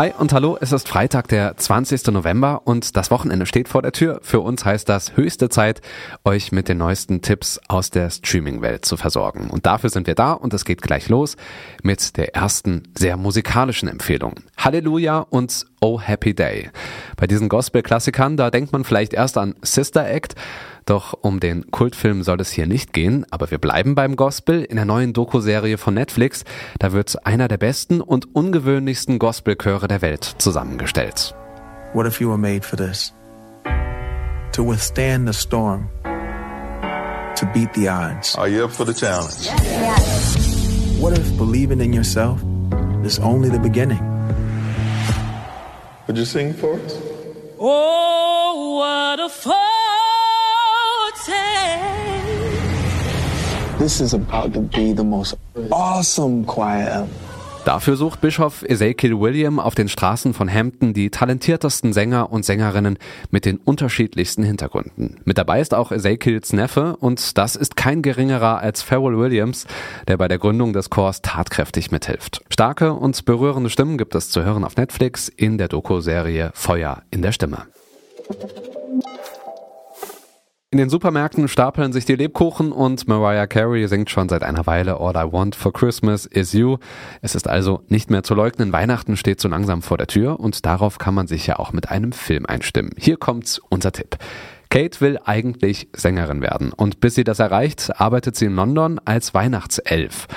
Hi und hallo, es ist Freitag, der 20. November und das Wochenende steht vor der Tür. Für uns heißt das höchste Zeit, euch mit den neuesten Tipps aus der Streaming-Welt zu versorgen. Und dafür sind wir da und es geht gleich los mit der ersten sehr musikalischen Empfehlung. Halleluja und Oh Happy Day. Bei diesen Gospel-Klassikern, da denkt man vielleicht erst an Sister Act, doch um den Kultfilm soll es hier nicht gehen, aber wir bleiben beim Gospel. In der neuen Doku-Serie von Netflix, da wird einer der besten und ungewöhnlichsten Gospelchöre der Welt zusammengestellt. What if you were made for this? To withstand the storm, to beat the odds. Are you up for the challenge? What if believing in yourself is only the beginning? Would you sing for us? Oh, what a foretaste. This is about to be the most awesome choir ever. Dafür sucht Bischof Ezekiel William auf den Straßen von Hampton die talentiertesten Sänger und Sängerinnen mit den unterschiedlichsten Hintergründen. Mit dabei ist auch Ezekiels Neffe und das ist kein geringerer als Pharrell Williams, der bei der Gründung des Chors tatkräftig mithilft. Starke und berührende Stimmen gibt es zu hören auf Netflix in der Doku-Serie Feuer in der Stimme. In den Supermärkten stapeln sich die Lebkuchen und Mariah Carey singt schon seit einer Weile All I Want for Christmas is You. Es ist also nicht mehr zu leugnen, Weihnachten steht so langsam vor der Tür und darauf kann man sich ja auch mit einem Film einstimmen. Hier kommt unser Tipp. Kate will eigentlich Sängerin werden und bis sie das erreicht, arbeitet sie in London als Weihnachtself.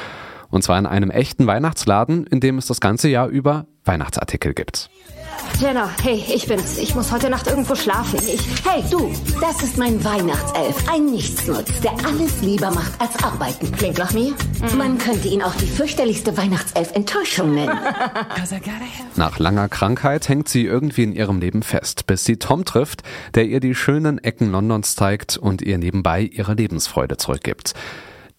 Und zwar in einem echten Weihnachtsladen, in dem es das ganze Jahr über Weihnachtsartikel gibt. Jenna, hey, ich bin's. Ich muss heute Nacht irgendwo schlafen. Ich. Hey, du, das ist mein Weihnachtself. Ein Nichtsnutz, der alles lieber macht als arbeiten. Klingt nach mir? Man könnte ihn auch die fürchterlichste Weihnachtself-Enttäuschung nennen. Nach langer Krankheit hängt sie irgendwie in ihrem Leben fest, bis sie Tom trifft, der ihr die schönen Ecken Londons zeigt und ihr nebenbei ihre Lebensfreude zurückgibt.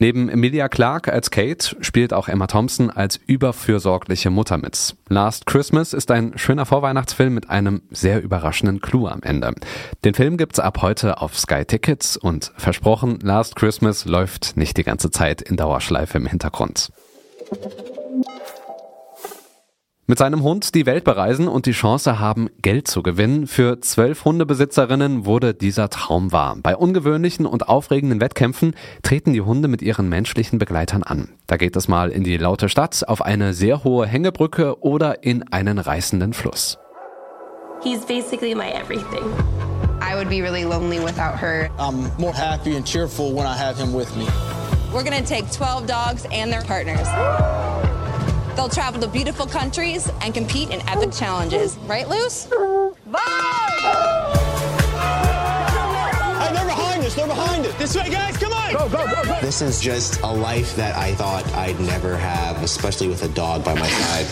Neben Emilia Clarke als Kate spielt auch Emma Thompson als überfürsorgliche Mutter mit. Last Christmas ist ein schöner Vorweihnachtsfilm mit einem sehr überraschenden Clou am Ende. Den Film gibt's ab heute auf Sky Tickets und versprochen, Last Christmas läuft nicht die ganze Zeit in Dauerschleife im Hintergrund. Mit seinem Hund die Welt bereisen und die Chance haben, Geld zu gewinnen. Für zwölf Hundebesitzerinnen wurde dieser Traum wahr. Bei ungewöhnlichen und aufregenden Wettkämpfen treten die Hunde mit ihren menschlichen Begleitern an. Da geht es mal in die laute Stadt, auf eine sehr hohe Hängebrücke oder in einen reißenden Fluss. He's basically my everything. I would be really lonely without her. I'm more happy and cheerful when I have him with me. We're gonna take 12 dogs and their partners. They'll travel to beautiful countries and compete in epic challenges. Right, Luce? Hey, they're behind us. They're behind us. This way, guys. Come on. Go, go, go, go. This is just a life that I thought I'd never have, especially with a dog by my side.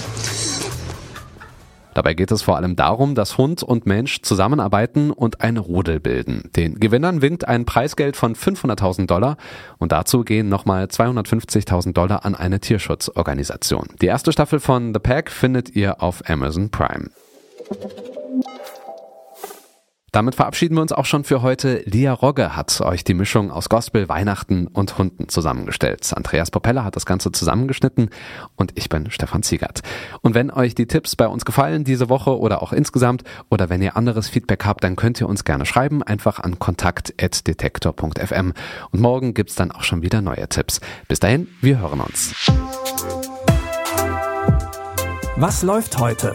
Dabei geht es vor allem darum, dass Hund und Mensch zusammenarbeiten und ein Rudel bilden. Den Gewinnern winkt ein Preisgeld von 500.000 Dollar und dazu gehen nochmal 250.000 Dollar an eine Tierschutzorganisation. Die erste Staffel von The Pack findet ihr auf Amazon Prime. Damit verabschieden wir uns auch schon für heute. Lia Rogge hat euch die Mischung aus Gospel, Weihnachten und Hunden zusammengestellt. Andreas Popella hat das Ganze zusammengeschnitten und ich bin Stefan Ziegert. Und wenn euch die Tipps bei uns gefallen diese Woche oder auch insgesamt oder wenn ihr anderes Feedback habt, dann könnt ihr uns gerne schreiben, einfach an kontakt.detektor.fm. Und morgen gibt's dann auch schon wieder neue Tipps. Bis dahin, wir hören uns. Was läuft heute?